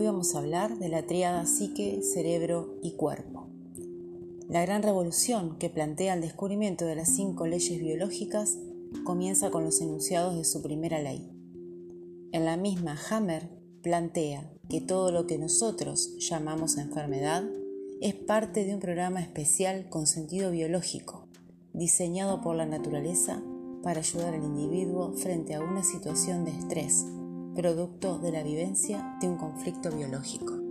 vamos a hablar de la triada psique, cerebro y cuerpo. La gran revolución que plantea el descubrimiento de las cinco leyes biológicas comienza con los enunciados de su primera ley. En la misma Hammer plantea que todo lo que nosotros llamamos enfermedad es parte de un programa especial con sentido biológico, diseñado por la naturaleza para ayudar al individuo frente a una situación de estrés producto de la vivencia de un conflicto biológico.